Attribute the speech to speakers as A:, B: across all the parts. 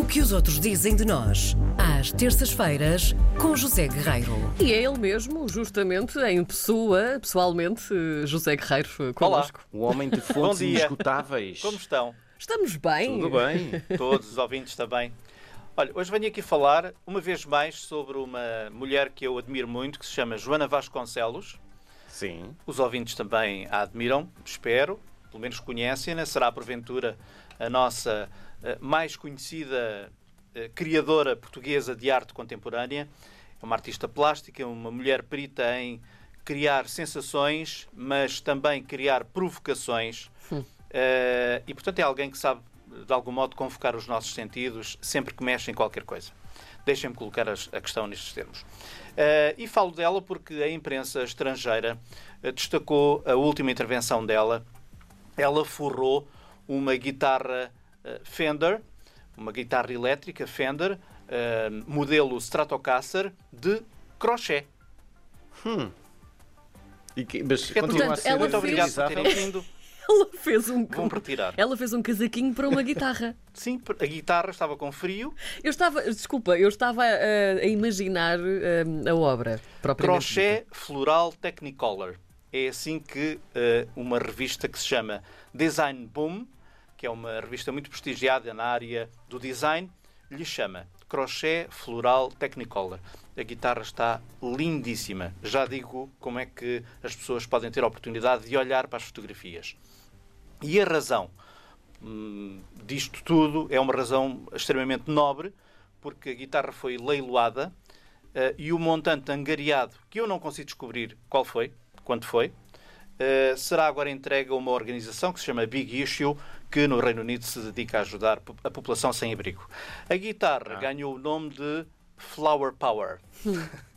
A: O que os outros dizem de nós, às terças-feiras, com José Guerreiro.
B: E é ele mesmo, justamente, em pessoa, pessoalmente, José Guerreiro connosco.
C: O homem de fontes
D: dia.
C: inesgotáveis.
D: Como estão?
B: Estamos bem.
C: Tudo bem?
D: Todos os ouvintes também. Olha, hoje venho aqui falar, uma vez mais, sobre uma mulher que eu admiro muito, que se chama Joana Vasconcelos.
C: Sim.
D: Os ouvintes também a admiram, espero, pelo menos conhecem-na. Será, porventura, a nossa eh, mais conhecida eh, criadora portuguesa de arte contemporânea. É uma artista plástica, uma mulher perita em criar sensações, mas também criar provocações. Eh, e, portanto, é alguém que sabe, de algum modo, convocar os nossos sentidos sempre que mexe em qualquer coisa. Deixem-me colocar as- a questão nestes termos. E falo dela porque a imprensa estrangeira destacou a última intervenção dela. Ela forrou uma guitarra eh, Fender, uma guitarra elétrica Fender, eh, modelo Stratocaster, de crochê.
C: E que- mas
D: É,
C: continua a
B: portanto,
C: ser
B: ela
D: Muito obrigado por terem vindo.
B: Ela fez um.
D: Vão retirar.
B: Ela fez um casaquinho para uma guitarra.
D: Sim, a guitarra estava com frio.
B: Eu estava, desculpa, eu estava a, a imaginar eh, a obra propriamente.
D: Crochê Floral Technicolor. É assim que eh, uma revista que se chama Design Boom, que é uma revista muito prestigiada na área do design, lhe chama Crochê Floral Technicolor. A guitarra está lindíssima. Já digo como é que as pessoas podem ter a oportunidade de olhar para as fotografias. E a razão hum, disto tudo é uma razão extremamente nobre, porque a guitarra foi leiloada eh, e o montante angariado, que eu não consigo descobrir qual foi, quanto foi, eh, será agora entregue a uma organização que se chama Big Issue, que no Reino Unido se dedica a ajudar a população sem abrigo. A guitarra ganhou o nome de Flower Power.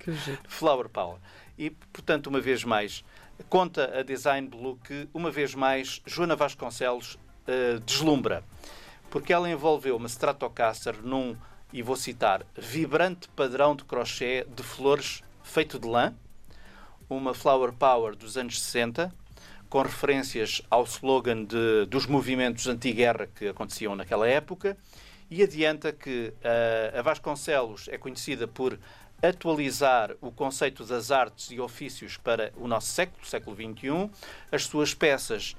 B: Que giro.
D: Flower Power. E, portanto, uma vez mais, conta a Design Blue que, uma vez mais, Joana Vasconcelos eh, deslumbra. Porque ela envolveu uma Stratocaster num, e vou citar, vibrante padrão de crochê de flores feito de lã, uma Flower Power dos anos 60, com referências ao slogan de- dos movimentos anti-guerra que aconteciam naquela época, e adianta que eh, a Vasconcelos é conhecida por atualizar o conceito das artes e ofícios para o nosso século, século XXI. As suas peças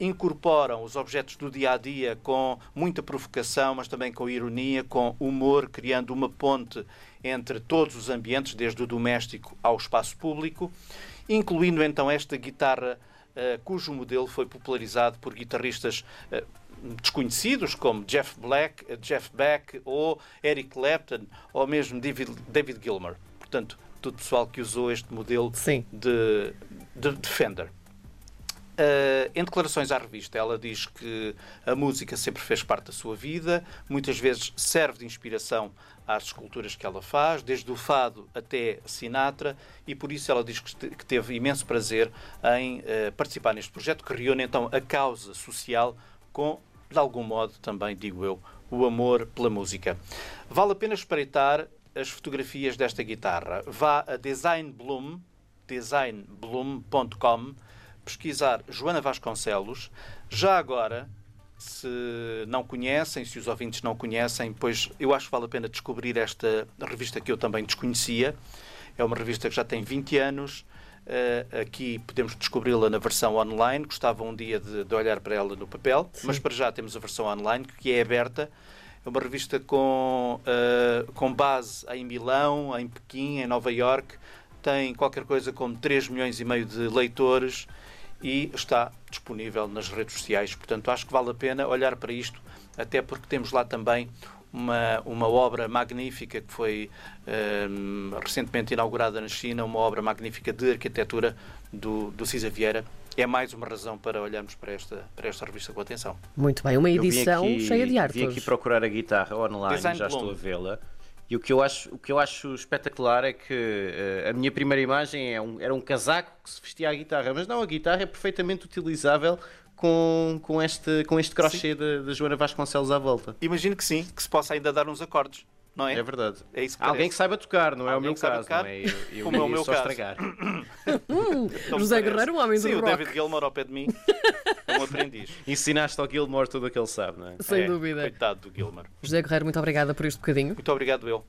D: incorporam os objetos do dia a dia com muita provocação, mas também com ironia, com humor, criando uma ponte entre todos os ambientes, desde o doméstico ao espaço público, incluindo então esta guitarra eh, cujo modelo foi popularizado por guitarristas eh, desconhecidos como Jeff Black, eh, Jeff Beck ou Eric Clapton ou mesmo David, Gilmour. Portanto, todo o pessoal que usou este modelo
B: Sim.
D: de, de, de Fender. Uh, em declarações à revista, ela diz que a música sempre fez parte da sua vida, muitas vezes serve de inspiração às esculturas que ela faz, desde o fado até Sinatra, e por isso ela diz que, teve imenso prazer em uh, participar neste projeto, que reúne então a causa social com, de algum modo, também digo eu, o amor pela música. Vale a pena espreitar as fotografias desta guitarra. Vá a Design Bloom, designbloom.com, pesquisar Joana Vasconcelos. Já agora, se não conhecem, se os ouvintes não conhecem, pois eu acho que vale a pena descobrir esta revista que eu também desconhecia. É uma revista que já tem 20 anos. Eh, aqui podemos descobri-la na versão online. Gostava um dia de, de olhar para ela no papel, mas para já temos a versão online que é aberta. É uma revista com, eh, com base em Milão, em Pequim, em Nova York. Tem qualquer coisa como 3 milhões e meio de leitores e está disponível nas redes sociais. Portanto, acho que vale a pena olhar para isto, até porque temos lá também uma, uma obra magnífica que foi hum, recentemente inaugurada na China, uma obra magnífica de arquitetura do, do Cisa Vieira. É mais uma razão para olharmos para esta, para esta revista com atenção.
B: Muito bem, uma edição
C: aqui-
B: cheia de arte.
C: Vim aqui procurar a guitarra online,
D: Design
C: já estou a vê-la. E o que eu acho, o que eu acho espetacular é que eh, a minha primeira imagem é um- era um casaco que se vestia à guitarra, mas não, a guitarra é perfeitamente utilizável com, com, este, com este crochê da Joana Vasconcelos à volta.
D: Imagino que sim, que se possa ainda dar uns acordes, não é?
C: É verdade.
D: É isso que
C: Alguém que saiba tocar, não é o
D: Alguém
C: meu
D: que saiba
C: caso,
D: tocar,
C: não é? Eu, eu
D: como é o meu
C: só
D: caso.
C: estragar.
B: José. Guerreiro, um homem do
D: Sim, o
B: rock.
D: David Gilmour ao pé de mim. Aprendiz.
C: Ensinaste ao Gilmore tudo o que ele sabe, não é?
B: Sem
D: É,
B: dúvida.
D: Coitado do Gilmer.
B: José Guerreiro, muito obrigada por este bocadinho.
D: Muito obrigado, eu.